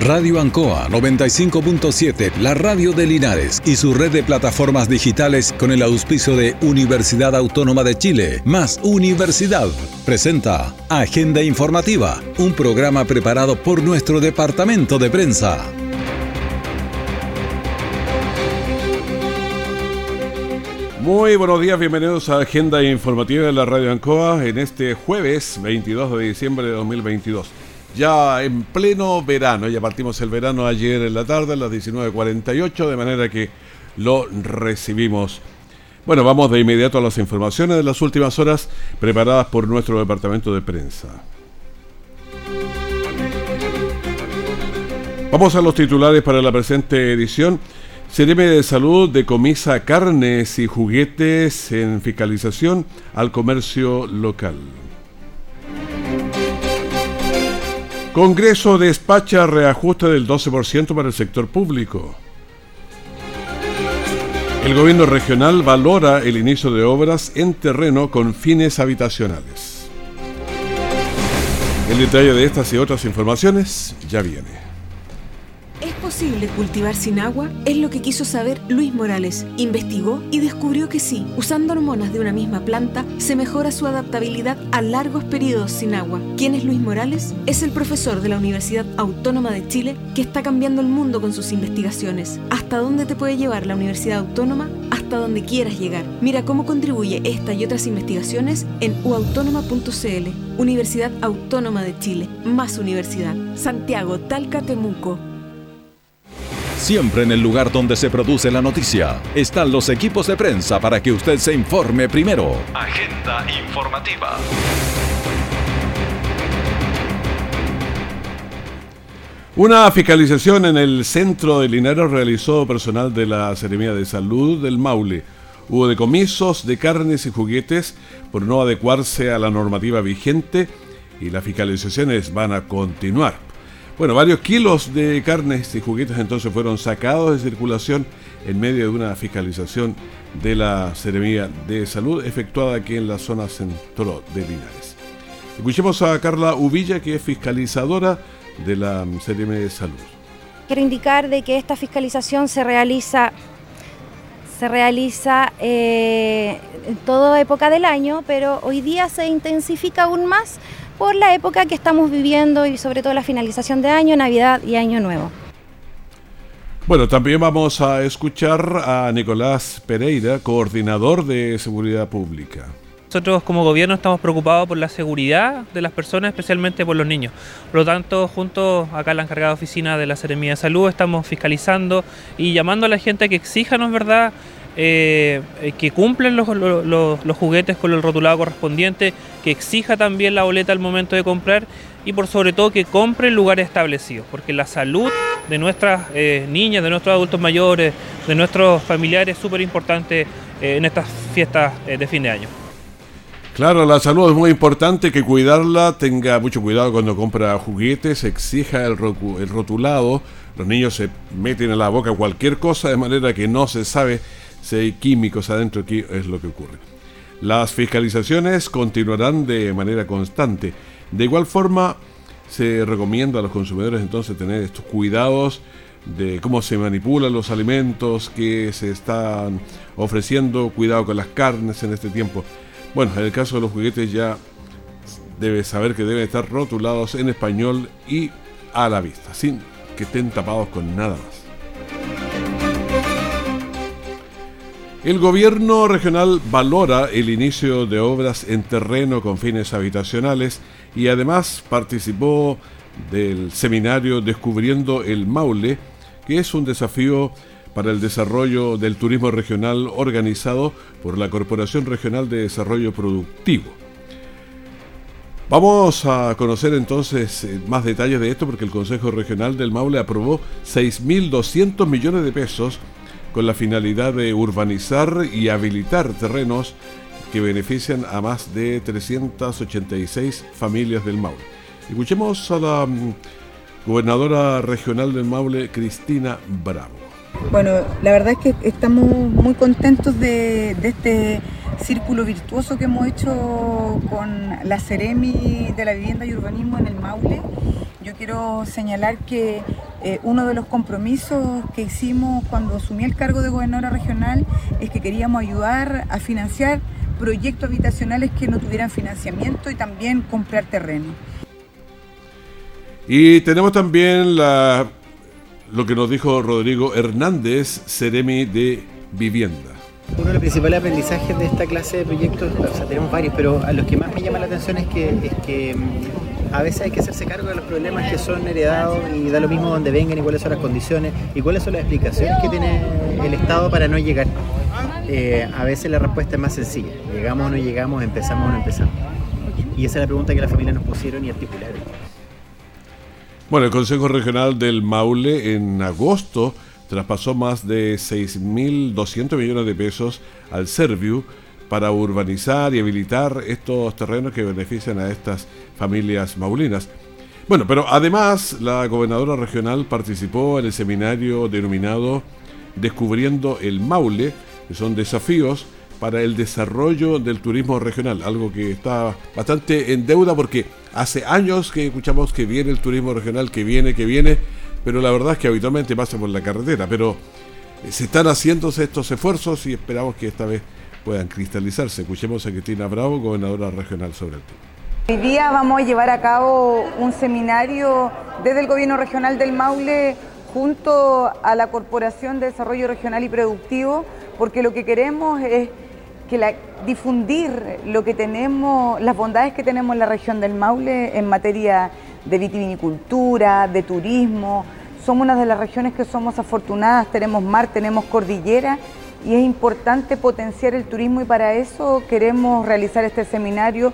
Radio Ancoa 95.7, la radio de Linares y su red de plataformas digitales con el auspicio de Universidad Autónoma de Chile, más Universidad, presenta Agenda Informativa, un programa preparado por nuestro departamento de prensa. Muy buenos días, bienvenidos a Agenda Informativa de la Radio Ancoa en este jueves 22 de diciembre de 2022 ya en pleno verano. Ya partimos el verano ayer en la tarde a las 19.48, de manera que lo recibimos. Bueno, vamos de inmediato a las informaciones de las últimas horas preparadas por nuestro departamento de prensa. Vamos a los titulares para la presente edición. Cereme de Salud decomisa carnes y juguetes en fiscalización al comercio local. Congreso despacha reajuste del 12% para el sector público. El gobierno regional valora el inicio de obras en terreno con fines habitacionales. El detalle de estas y otras informaciones ya viene posible cultivar sin agua? Es lo que quiso saber Luis Morales. Investigó y descubrió que sí, usando hormonas de una misma planta, se mejora su adaptabilidad a largos periodos sin agua. ¿Quién es Luis Morales? Es el profesor de la Universidad Autónoma de Chile que está cambiando el mundo con sus investigaciones. ¿Hasta dónde te puede llevar la Universidad Autónoma? Hasta donde quieras llegar. Mira cómo contribuye esta y otras investigaciones en uautónoma.cl. Universidad Autónoma de Chile. Más universidad. Santiago, Talca, Temuco. Siempre en el lugar donde se produce la noticia están los equipos de prensa para que usted se informe primero. Agenda informativa. Una fiscalización en el centro de Linares realizó personal de la Seremía de Salud del Maule. Hubo decomisos de carnes y juguetes por no adecuarse a la normativa vigente y las fiscalizaciones van a continuar. Bueno, varios kilos de carnes y juguetes entonces fueron sacados de circulación en medio de una fiscalización de la Seremía de Salud efectuada aquí en la zona centro de Linares. Escuchemos a Carla Uvilla, que es fiscalizadora de la Seremía de Salud. Quiero indicar de que esta fiscalización se realiza se realiza eh, en toda época del año, pero hoy día se intensifica aún más por la época que estamos viviendo y sobre todo la finalización de año, Navidad y Año Nuevo. Bueno, también vamos a escuchar a Nicolás Pereira, coordinador de Seguridad Pública. Nosotros como gobierno estamos preocupados por la seguridad de las personas, especialmente por los niños. Por lo tanto, junto acá a la encargada oficina de la Seremía de Salud, estamos fiscalizando y llamando a la gente a que exijanos, ¿verdad?, eh, eh, que cumplen los, juguetes con el rotulado correspondiente, que exija también la boleta al momento de comprar y por sobre todo que compre en lugares establecidos, porque la salud de nuestras eh, niñas, de nuestros adultos mayores, de nuestros familiares es súper importante en estas fiestas de fin de año. Claro, la salud es muy importante, que cuidarla, tenga mucho cuidado cuando compra juguetes, exija el rotulado, los niños se meten en la boca cualquier cosa de manera que no se sabe si hay químicos adentro, aquí es lo que ocurre. Las fiscalizaciones continuarán de manera constante. De igual forma, se recomienda a los consumidores entonces tener estos cuidados de cómo se manipulan los alimentos que se están ofreciendo, cuidado con las carnes en este tiempo. Bueno, en el caso de los juguetes ya debe saber que deben estar rotulados en español y a la vista, sin que estén tapados con nada más. El gobierno regional valora el inicio de obras en terreno con fines habitacionales y además participó del seminario Descubriendo el Maule, que es un desafío para el desarrollo del turismo regional organizado por la Corporación Regional de Desarrollo Productivo. Vamos a conocer entonces eh, más detalles de esto porque el Consejo Regional del Maule aprobó 6.200 millones de pesos con la finalidad de urbanizar y habilitar terrenos que benefician a más de 386 familias del Maule. Escuchemos a la mm, gobernadora regional del Maule, Cristina Bravo. Bueno, la verdad es que estamos muy contentos de, de este círculo virtuoso que hemos hecho con la Ceremi de la Vivienda y Urbanismo en el Maule. Yo quiero señalar que eh, uno de los compromisos que hicimos cuando asumí el cargo de gobernadora regional es que queríamos ayudar a financiar proyectos habitacionales que no tuvieran financiamiento y también comprar terreno. Y tenemos también la, lo que nos dijo Rodrigo Hernández, Ceremi de Vivienda. Uno de los principales aprendizajes de esta clase de proyectos, o sea, tenemos varios, pero a los que más me llama la atención es que, es que mm, a veces hay que hacerse cargo de los problemas que son heredados y da lo mismo donde vengan y cuáles son las condiciones y cuáles son las explicaciones que tiene el Estado para no llegar. Eh, a veces la respuesta es más sencilla. Llegamos o no llegamos, empezamos o no empezamos. Y esa es la pregunta que las familias nos pusieron y articularon. Bueno, el Consejo Regional del Maule en agosto traspasó más de 6.200 millones de pesos al Serviu para urbanizar y habilitar estos terrenos que benefician a estas familias maulinas. Bueno, pero además la gobernadora regional participó en el seminario denominado Descubriendo el Maule, que son desafíos para el desarrollo del turismo regional, algo que está bastante en deuda porque hace años que escuchamos que viene el turismo regional, que viene, que viene, pero la verdad es que habitualmente pasa por la carretera, pero eh, se están haciendo estos esfuerzos y esperamos que esta vez puedan cristalizarse. Escuchemos a Cristina Bravo, gobernadora regional, sobre el tema. Hoy día vamos a llevar a cabo un seminario desde el Gobierno Regional del Maule junto a la Corporación de Desarrollo Regional y Productivo, porque lo que queremos es difundir lo que tenemos, las bondades que tenemos en la región del Maule en materia de vitivinicultura, de turismo. Somos una de las regiones que somos afortunadas, tenemos mar, tenemos cordillera y es importante potenciar el turismo y para eso queremos realizar este seminario.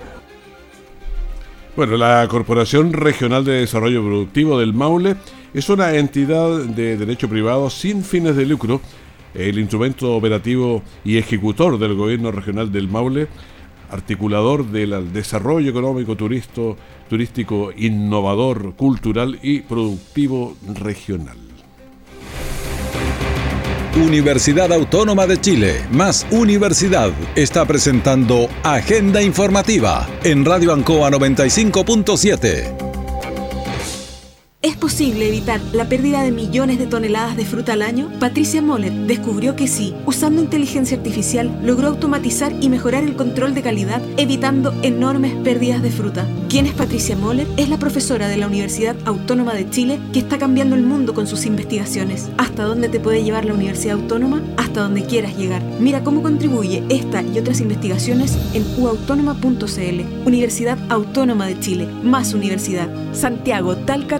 Bueno, la Corporación Regional de Desarrollo Productivo del Maule es una entidad de derecho privado sin fines de lucro, el instrumento operativo y ejecutor del gobierno regional del Maule, articulador del desarrollo económico turístico innovador, cultural y productivo regional. Universidad Autónoma de Chile, más Universidad, está presentando Agenda Informativa en Radio Ancoa 95.7. ¿Es posible evitar la pérdida de millones de toneladas de fruta al año? Patricia Moller descubrió que sí. Usando inteligencia artificial, logró automatizar y mejorar el control de calidad, evitando enormes pérdidas de fruta. ¿Quién es Patricia Moller? Es la profesora de la Universidad Autónoma de Chile que está cambiando el mundo con sus investigaciones. ¿Hasta dónde te puede llevar la Universidad Autónoma? Hasta donde quieras llegar. Mira cómo contribuye esta y otras investigaciones en uautónoma.cl. Universidad Autónoma de Chile. Más universidad. Santiago, Talca,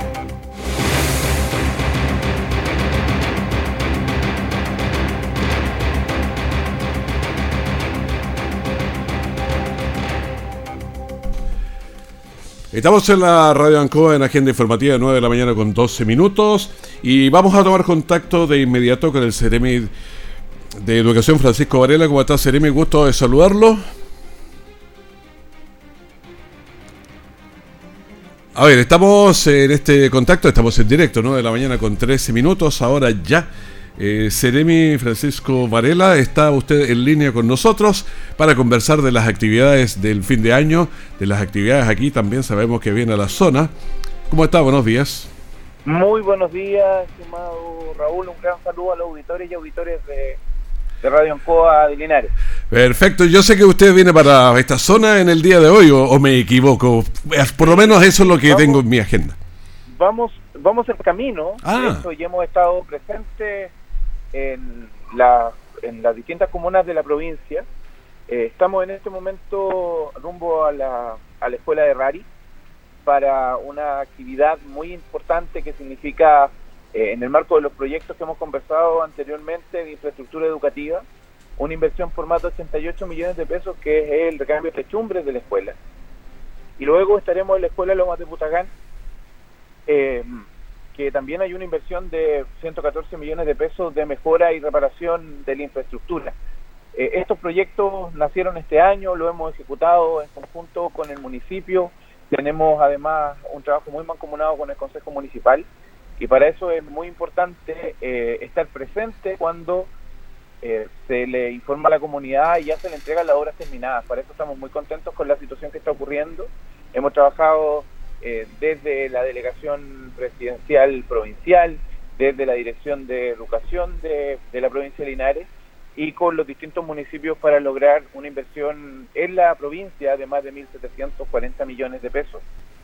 Estamos en la Radio Ancoa en Agenda Informativa de 9 de la mañana con 12 minutos y vamos a tomar contacto de inmediato con el Ceremi de Educación Francisco Varela. ¿Cómo está Ceremi? Gusto de saludarlo. A ver, estamos en este contacto, estamos en directo, 9 de la mañana con 13 minutos, ahora ya. Eh, Ceremi Francisco Varela, está usted en línea con nosotros para conversar de las actividades del fin de año, de las actividades aquí, también sabemos que viene a la zona. ¿Cómo está? Buenos días. Muy buenos días, estimado Raúl, un gran saludo a los auditores y auditores de de Radio Ancoa de Linares. Perfecto, yo sé que usted viene para esta zona en el día de hoy, o, me equivoco. Por lo menos eso es lo que tengo en mi agenda. Vamos, vamos en camino, ah. ya hemos estado presentes en, la, en las distintas comunas de la provincia. Eh, estamos en este momento rumbo a la, a la escuela de Rari para una actividad muy importante que significa eh, en el marco de los proyectos que hemos conversado anteriormente de infraestructura educativa, una inversión por más de 88 millones de pesos que es el recambio de techumbres de la escuela. Y luego estaremos en la escuela Lomas de Putagán, eh, también hay una inversión de 114 millones de pesos de mejora y reparación de la infraestructura. Eh, estos proyectos nacieron este año, lo hemos ejecutado en conjunto con el municipio, tenemos además un trabajo muy mancomunado con el Consejo Municipal y para eso es muy importante eh, estar presente cuando eh, se le informa a la comunidad y ya se le entregan las obras terminadas. Para eso estamos muy contentos con la situación que está ocurriendo. Hemos trabajado eh, desde la delegación presidencial provincial, desde la Dirección de Educación de, la provincia de Linares y con los distintos municipios para lograr una inversión en la provincia de más de 1.740 millones de pesos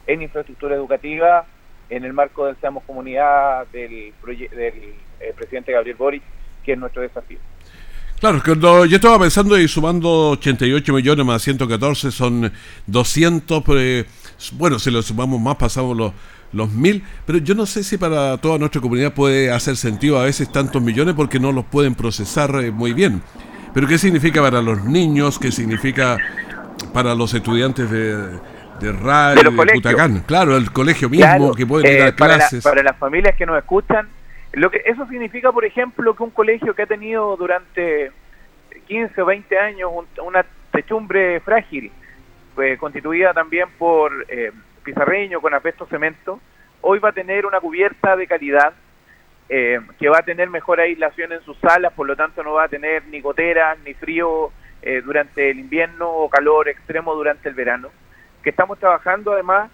en infraestructura educativa en el marco del Seamos Comunidad del, del eh, presidente Gabriel Boric, que es nuestro desafío. Claro, cuando yo estaba pensando y sumando 88 millones más 114 son 200, bueno, si lo sumamos más pasamos los, los mil, pero yo no sé si para toda nuestra comunidad puede hacer sentido a veces tantos millones porque no los pueden procesar eh, muy bien. Pero ¿qué significa para los niños? ¿Qué significa para los estudiantes de, de radio, de, Putacán? Claro, el colegio mismo que pueden ir a eh, clases. para las familias que nos escuchan, lo que eso significa, por ejemplo, que un colegio que ha tenido durante 15 o 20 años una techumbre frágil, pues, constituida también por eh, pizarreño con apesto cemento, hoy va a tener una cubierta de calidad eh, que va a tener mejor aislación en sus salas, por lo tanto no va a tener ni goteras ni frío eh, durante el invierno o calor extremo durante el verano. Que estamos trabajando además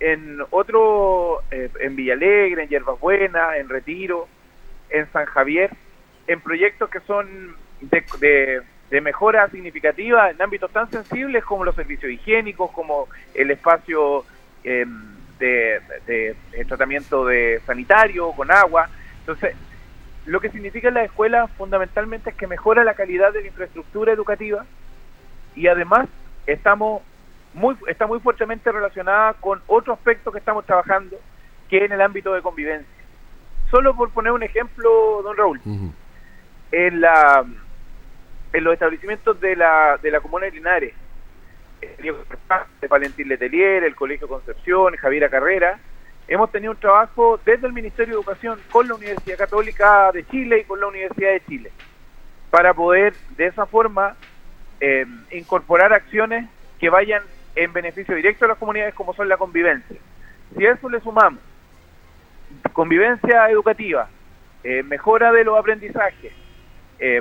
en otro, eh, en Villalegre, en Hierbas Buenas, en Retiro, en San Javier, en proyectos que son de, de, mejora significativa en ámbitos tan sensibles como los servicios higiénicos, como el espacio em, de, de, tratamiento de sanitario con agua. Entonces, lo que significa la escuela fundamentalmente es que mejora la calidad de la infraestructura educativa y además estamos está muy fuertemente relacionada con otro aspecto que estamos trabajando, que es en el ámbito de convivencia. Solo por poner un ejemplo, don Raúl, en, la, en los establecimientos de la, de la Comuna de Linares, de Valentín Letelier, el Colegio Concepción, Javiera Carrera, hemos tenido un trabajo desde el Ministerio de Educación con la Universidad Católica de Chile y con la Universidad de Chile, para poder de esa forma eh, incorporar acciones que vayan en beneficio directo de las comunidades como son la convivencia. Si a eso le sumamos convivencia educativa, eh, mejora de los aprendizajes, eh,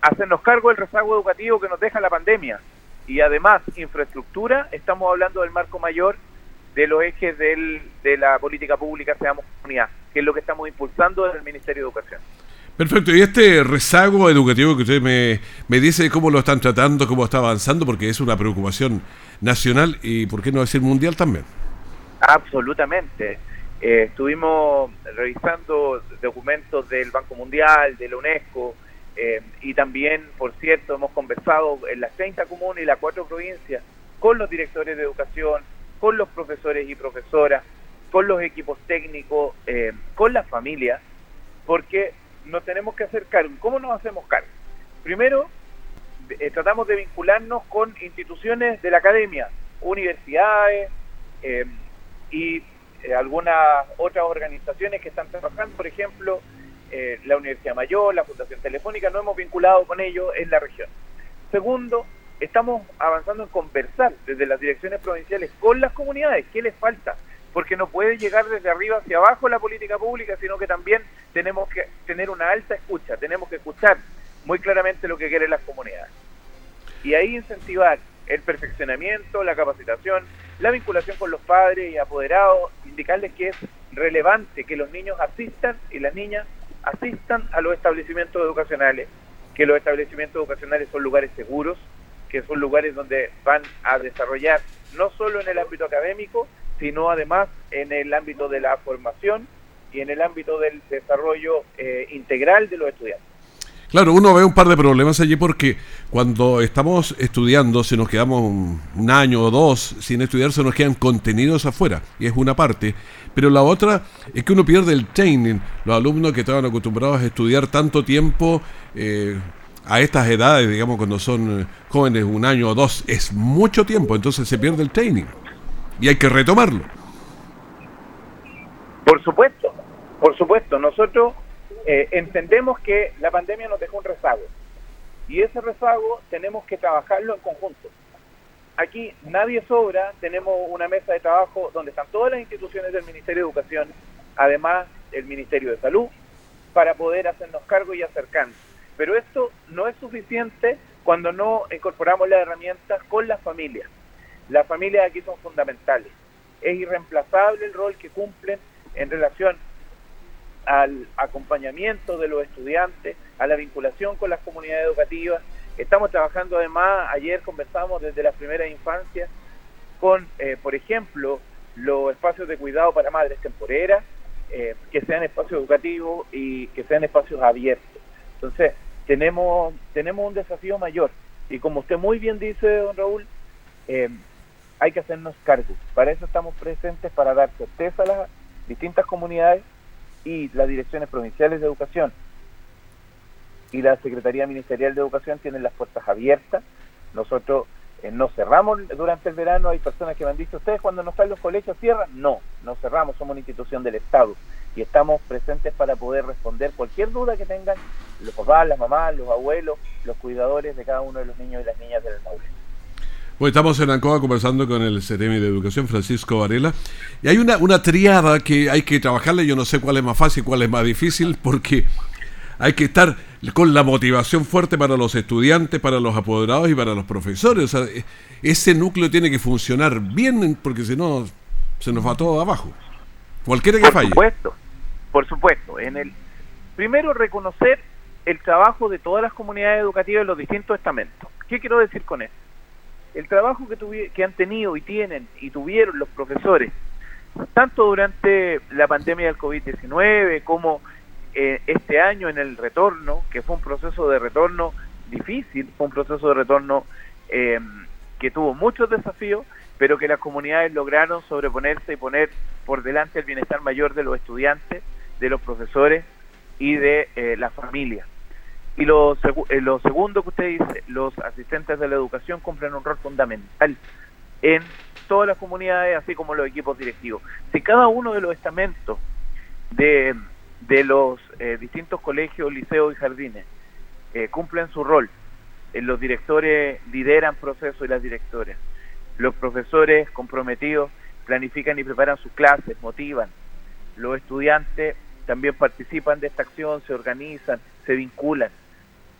hacernos cargo del rezago educativo que nos deja la pandemia y además infraestructura, estamos hablando del marco mayor de los ejes del, de la política pública Seamos Comunidad, que es lo que estamos impulsando desde el Ministerio de Educación. Perfecto, y este rezago educativo que usted me, me dice cómo lo están tratando, cómo está avanzando, porque es una preocupación nacional y, ¿por qué no decir mundial también? Absolutamente. Eh, estuvimos revisando documentos del Banco Mundial, de la UNESCO, eh, y también, por cierto, hemos conversado en las 30 comunas y las 4 provincias con los directores de educación, con los profesores y profesoras, con los equipos técnicos, eh, con las familias, porque nos tenemos que hacer cargo. ¿Cómo nos hacemos cargo? Primero, eh, tratamos de vincularnos con instituciones de la academia, universidades eh, y eh, algunas otras organizaciones que están trabajando, por ejemplo, la Universidad Mayor, la Fundación Telefónica, no hemos vinculado con ellos en la región. Segundo, estamos avanzando en conversar desde las direcciones provinciales con las comunidades, ¿qué les falta? porque no puede llegar desde arriba hacia abajo la política pública, sino que también tenemos que tener una alta escucha, tenemos que escuchar muy claramente lo que quieren las comunidades. Y ahí incentivar el perfeccionamiento, la capacitación, la vinculación con los padres y apoderados, indicarles que es relevante que los niños asistan y las niñas asistan a los establecimientos educacionales, que los establecimientos educacionales son lugares seguros, que son lugares donde van a desarrollar no solo en el ámbito académico, sino además en el ámbito de la formación y en el ámbito del desarrollo eh, integral de los estudiantes. Claro, uno ve un par de problemas allí porque cuando estamos estudiando, si nos quedamos un, año o dos sin estudiar, se nos quedan contenidos afuera, y es una parte. Pero la otra es que uno pierde el training. Los alumnos que estaban acostumbrados a estudiar tanto tiempo eh, a estas edades, digamos, cuando son jóvenes, un año o dos, es mucho tiempo, entonces se pierde el training y hay que retomarlo. Por supuesto, por supuesto. Nosotros eh, entendemos que la pandemia nos dejó un rezago y ese rezago tenemos que trabajarlo en conjunto. Aquí nadie sobra, tenemos una mesa de trabajo donde están todas las instituciones del Ministerio de Educación, además el Ministerio de Salud, para poder hacernos cargo y acercarnos. Pero esto no es suficiente cuando no incorporamos las herramientas con las familias. Las familias aquí son fundamentales. Es irreemplazable el rol que cumplen en relación al acompañamiento de los estudiantes, a la vinculación con las comunidades educativas. Estamos trabajando además, ayer conversamos desde las primeras infancias con, eh, por ejemplo, los espacios de cuidado para madres temporeras, eh, que sean espacios educativos y que sean espacios abiertos. Entonces, tenemos, tenemos un desafío mayor. Y como usted muy bien dice, don Raúl, eh, hay que hacernos cargo. Para eso estamos presentes, para dar certeza a las distintas comunidades y las direcciones provinciales de educación y la Secretaría Ministerial de Educación tienen las puertas abiertas. Nosotros eh, no cerramos durante el verano, hay personas que me han dicho, ¿ustedes cuando no están los colegios cierran? No, no cerramos, somos una institución del Estado y estamos presentes para poder responder cualquier duda que tengan los papás, las mamás, los abuelos, los cuidadores de cada uno de los niños y las niñas del Maule. Bueno, estamos en Ancoa conversando con el CEREMI de Educación, Francisco Varela, y hay una, una triada que hay que trabajarle, yo no sé cuál es más fácil, cuál es más difícil, porque hay que estar con la motivación fuerte para los estudiantes, para los apoderados y para los profesores. E, ese núcleo tiene que funcionar bien porque si no se nos va todo abajo. Cualquiera que falle. Por supuesto, por supuesto. En el primero reconocer el trabajo de todas las comunidades educativas en los distintos estamentos. ¿Qué quiero decir con eso? El trabajo que, que han tenido y tienen y tuvieron los profesores, tanto durante la pandemia del COVID-19 como eh, este año en el retorno, que fue un proceso de retorno difícil, fue un proceso de retorno em, que tuvo muchos desafíos, pero que las comunidades lograron sobreponerse y poner por delante el bienestar mayor de los estudiantes, de los profesores y de eh, la familia. Y lo, eh, lo segundo que usted dice, los asistentes de la educación cumplen un rol fundamental en todas las comunidades, así como los equipos directivos. Si cada uno de los estamentos de de los eh, distintos colegios, liceos y jardines eh, cumplen su rol. Eh, los directores lideran procesos y las directoras. Los profesores comprometidos planifican y preparan sus clases, motivan. Los estudiantes también participan de esta acción, se organizan, se vinculan.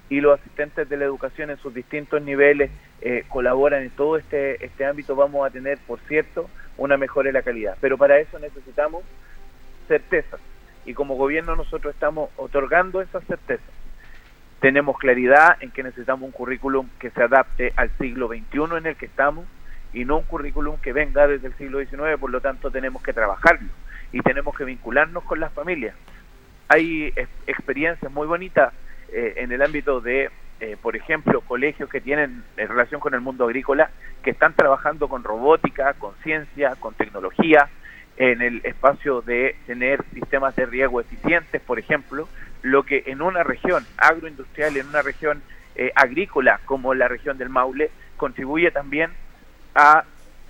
Y los asistentes de la educación en sus distintos niveles colaboran en todo este, este ámbito. Vamos a tener, por cierto, una mejora en la calidad. Pero para eso necesitamos certezas y como gobierno nosotros estamos otorgando esa certeza. Tenemos claridad en que necesitamos un currículum que se adapte al siglo XXI en el que estamos y no un currículum que venga desde el siglo XIX, por lo tanto tenemos que trabajarlo y tenemos que vincularnos con las familias. Hay experiencias muy bonitas eh, en el ámbito de, eh, por ejemplo, colegios que tienen en relación con el mundo agrícola, que están trabajando con robótica, con ciencia, con tecnología, en el espacio de tener sistemas de riego eficientes, por ejemplo, lo que en una región agroindustrial, en una región eh, agrícola como la región del Maule, contribuye también a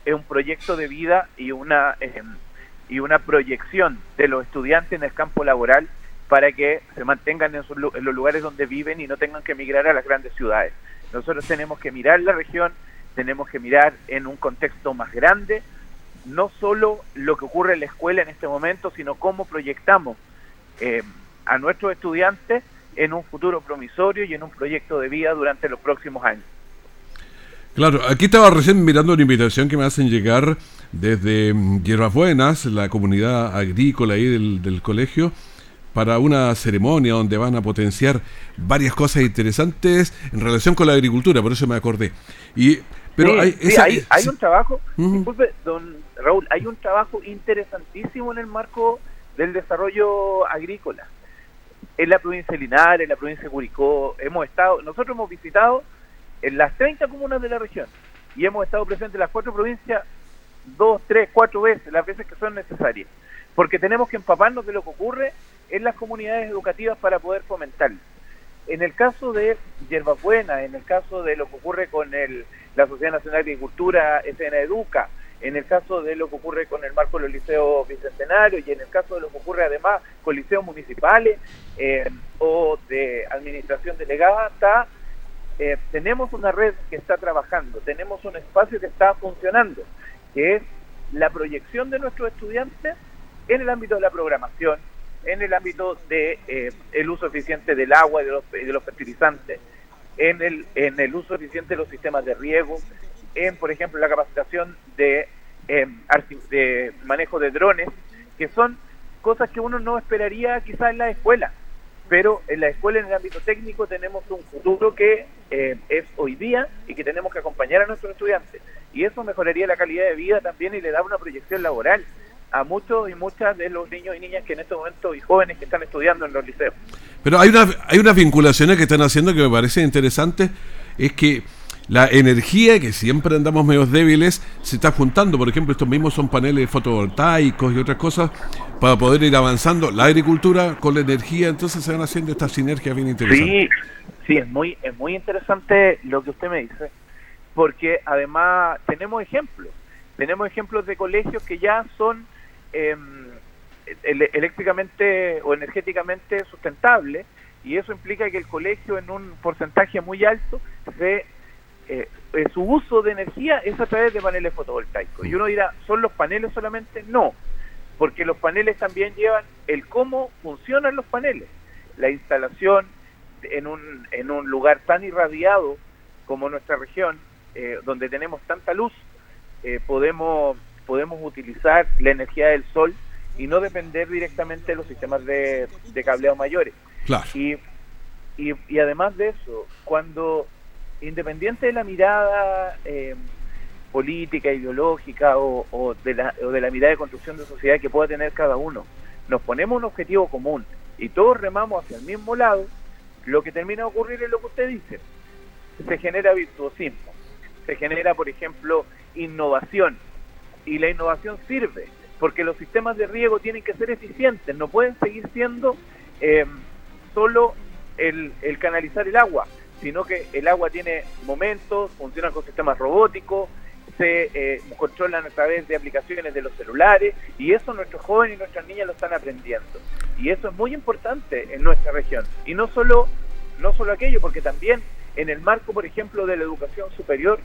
eh, un proyecto de vida y una, em, y una proyección de los estudiantes en el campo laboral para que se mantengan en, en los lugares donde viven y no tengan que emigrar a las grandes ciudades. Nosotros tenemos que mirar la región, tenemos que mirar en un contexto más grande, no solo lo que ocurre en la escuela en este momento, sino cómo proyectamos eh, a nuestros estudiantes en un futuro promisorio y en un proyecto de vida durante los próximos años. Claro, aquí estaba recién mirando una invitación que me hacen llegar desde mm, Hierbas Buenas, la comunidad agrícola ahí del, del colegio, para una ceremonia donde van a potenciar varias cosas interesantes en relación con la agricultura, por eso me acordé. Y pero hay, hay, un trabajo, disculpe, don Raúl, hay un trabajo interesantísimo en el marco del desarrollo agrícola. En la provincia de Linares, en la provincia de Curicó, hemos estado, nosotros hemos visitado en las 30 comunas de la región y hemos estado presentes en las cuatro provincias dos, tres, cuatro veces, las veces que son necesarias, porque tenemos que empaparnos de lo que ocurre en las comunidades educativas para poder fomentarlo. En el caso de Yerbabuena, en el caso de lo que ocurre con el, la Sociedad Nacional de Agricultura, SN Educa, en el caso de lo que ocurre con el marco de los liceos bicentenarios y en el caso de lo que ocurre además con liceos municipales eh, o de administración delegada, eh, tenemos una red que está trabajando, tenemos un espacio que está funcionando, que es la proyección de nuestros estudiantes en el ámbito de la programación, en el ámbito de eh, el uso eficiente del agua y de los, de los fertilizantes, en el, en el uso eficiente de los sistemas de riego, en, por ejemplo, la capacitación de, em, de manejo de drones, que son cosas que uno no esperaría quizás en la escuela, pero en la escuela en el ámbito técnico tenemos un futuro que eh, es hoy día y que tenemos que acompañar a nuestros estudiantes. Y eso mejoraría la calidad de vida también y le da una proyección laboral a muchos y muchas de los niños y niñas que en este momento y jóvenes que están estudiando en los liceos. Pero hay una hay unas vinculaciones que están haciendo que me parece interesante, es que la energía, que siempre andamos medio débiles, se está juntando. Por ejemplo, estos mismos son paneles fotovoltaicos y otras cosas para poder ir avanzando la agricultura con la energía. Entonces se van haciendo estas sinergias bien interesantes. Sí, sí, es muy, es muy interesante lo que usted me dice, porque además tenemos ejemplos. Tenemos ejemplos de colegios que ya son em, eléctricamente o energéticamente sustentables y eso implica que el colegio en un porcentaje muy alto se eh, eh, su uso de energía es a través de paneles fotovoltaicos. Y uno dirá, ¿son los paneles solamente? No, porque los paneles también llevan el cómo funcionan los paneles. La instalación en un, en un lugar tan irradiado como nuestra región, eh, donde tenemos tanta luz, podemos, podemos utilizar la energía del sol y no depender directamente de los sistemas de, de cableado mayores. y, y además de eso, cuando independiente de la mirada eh, política, ideológica o, de la, o de la mirada de construcción de sociedad que pueda tener cada uno, nos ponemos un objetivo común y todos remamos hacia el mismo lado, lo que termina de ocurrir es lo que usted dice. Se genera virtuosismo, se genera, por ejemplo, innovación. Y la innovación sirve, porque los sistemas de riego tienen que ser eficientes, no pueden seguir siendo eh, solo el, canalizar el agua sino que el agua tiene momentos, funciona con sistemas robóticos, se eh, controlan a través de aplicaciones de los celulares y eso nuestros jóvenes y nuestras niñas lo están aprendiendo. Y eso es muy importante en nuestra región. Y no solo, no solo aquello, porque también en el marco, por ejemplo, de la educación superior,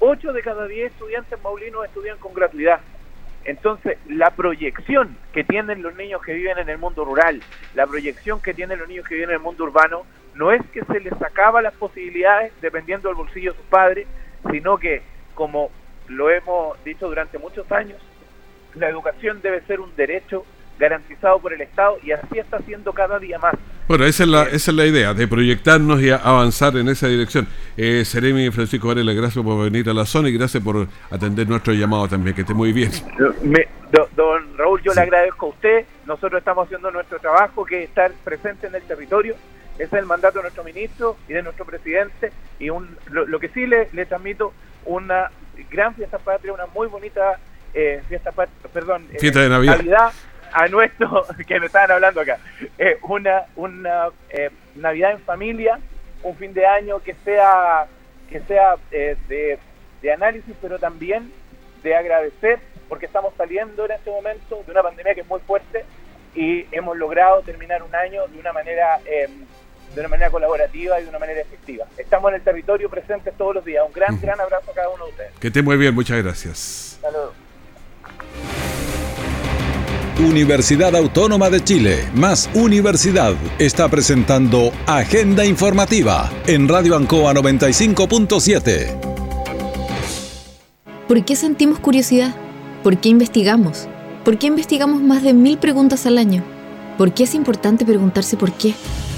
8 de cada 10 estudiantes maulinos estudian con gratuidad. Entonces, la proyección que tienen los niños que viven en el mundo rural, la proyección que tienen los niños que viven en el mundo urbano, no es que se les sacaba las posibilidades dependiendo del bolsillo de sus padres, sino que, como lo hemos dicho durante muchos años, la educación debe ser un derecho garantizado por el Estado y así está siendo cada día más. Bueno, esa es la, esa es la idea, de proyectarnos y avanzar en esa dirección. Eh, Seremi Francisco Varela, gracias por venir a la zona y gracias por atender nuestro llamado también, que esté muy bien. don Raúl, yo le agradezco a usted, nosotros estamos haciendo nuestro trabajo, que es estar presente en el territorio, ese es el mandato de nuestro ministro y de nuestro presidente, y un, lo, que sí le, le transmito una gran fiesta patria, una muy bonita eh, fiesta patria, perdón, eh, fiesta de Navidad a nuestro, que me estaban hablando acá, eh, una, una eh, Navidad en familia, un fin de año que sea, que sea eh, de, de, análisis, pero también de agradecer, porque estamos saliendo en este momento de una pandemia que es muy fuerte y hemos logrado terminar un año de una manera de una manera colaborativa y de una manera efectiva. Estamos en el territorio presentes todos los días. Un gran, gran abrazo a cada uno de ustedes. Que esté muy bien, muchas gracias. Saludos. Universidad Autónoma de Chile, más Universidad, está presentando Agenda Informativa en Radio Ancoa 95.7. ¿Por qué sentimos curiosidad? ¿Por qué investigamos? ¿Por qué investigamos más de mil preguntas al año? ¿Por qué es importante preguntarse por qué?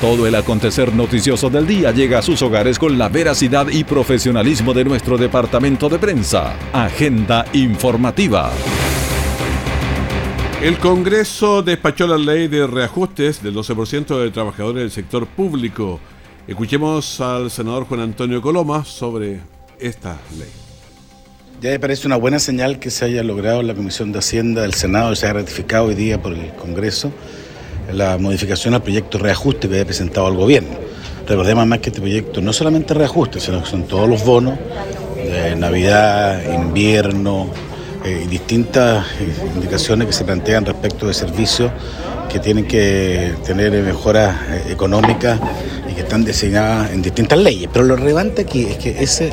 Todo el acontecer noticioso del día llega a sus hogares con la veracidad y profesionalismo de nuestro departamento de prensa. Agenda informativa. El Congreso despachó la ley de reajustes del 12% de trabajadores del sector público. Escuchemos al senador Juan Antonio Coloma sobre esta ley. Ya me parece una buena señal que se haya logrado en la Comisión de Hacienda del Senado y se haya ratificado hoy día por el Congreso la modificación al proyecto reajuste que había presentado al gobierno. Recordemos más que este proyecto no solamente reajuste, sino que son todos los bonos de Navidad, invierno eh, distintas indicaciones que se plantean respecto de servicios que tienen que tener mejoras eh, económicas y que están diseñadas en distintas leyes. Pero lo relevante aquí es que ese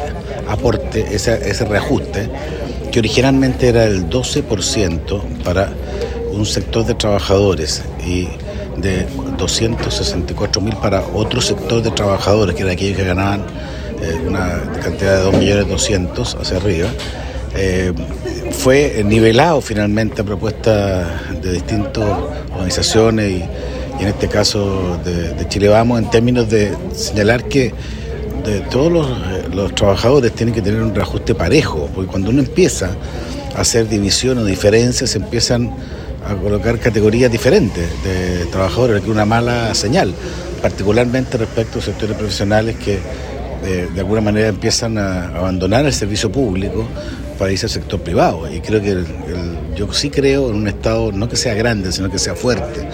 aporte, ese reajuste, que originalmente era el 12% para un sector de trabajadores y de 264 mil para otro sector de trabajadores, que era aquellos que ganaban eh, una cantidad de 2.200.000 hacia arriba, eh, fue nivelado finalmente a propuesta de distintas organizaciones y, en este caso de, Chile Vamos en términos de señalar que de todos los, trabajadores tienen que tener un reajuste parejo, porque cuando uno empieza a hacer división o diferencias, empiezan a colocar categorías diferentes de trabajadores, que una mala señal, particularmente respecto a sectores profesionales que de, alguna manera empiezan a abandonar el servicio público para irse al sector privado. Y creo que yo sí creo en un Estado no que sea grande, sino que sea fuerte.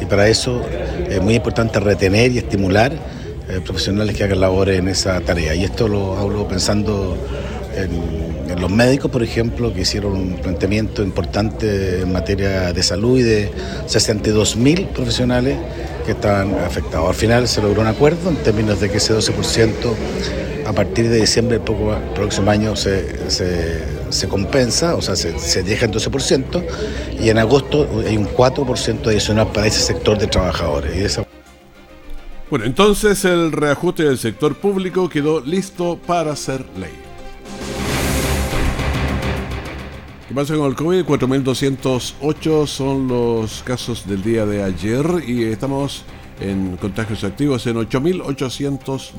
Y para eso es muy importante retener y estimular eh, profesionales que hagan labores en esa tarea. Y esto lo hablo pensando en, los médicos, por ejemplo, que hicieron un planteamiento importante en materia de salud y de 62 mil profesionales que estaban afectados. Al final se logró un acuerdo en términos de que ese 12% a partir de diciembre del próximo año se, se, compensa, o sea, se, se, deja en 12%, y en agosto hay un 4% adicional para ese sector de trabajadores. Bueno, entonces el reajuste del sector público quedó listo para ser ley. ¿Qué pasa con el COVID? 4.208 son los casos del día de ayer y estamos en contagios activos en 8.802.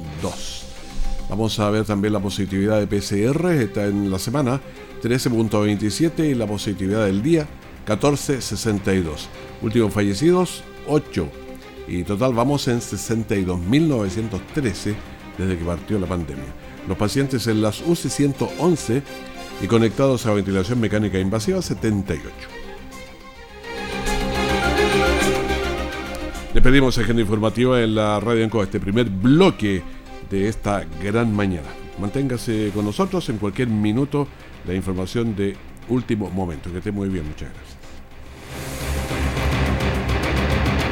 Vamos a ver también la positividad de PCR, está en la semana 13.27 y la positividad del día 14.62. Últimos fallecidos 8 y total vamos en 62.913 desde que partió la pandemia. Los pacientes en las UCI 111 y conectados a ventilación mecánica invasiva 78. Le pedimos agenda informativa en la radio Encoa, este primer bloque de esta gran mañana. Manténgase con nosotros en cualquier minuto la información de último momento. Que esté muy bien, muchas gracias.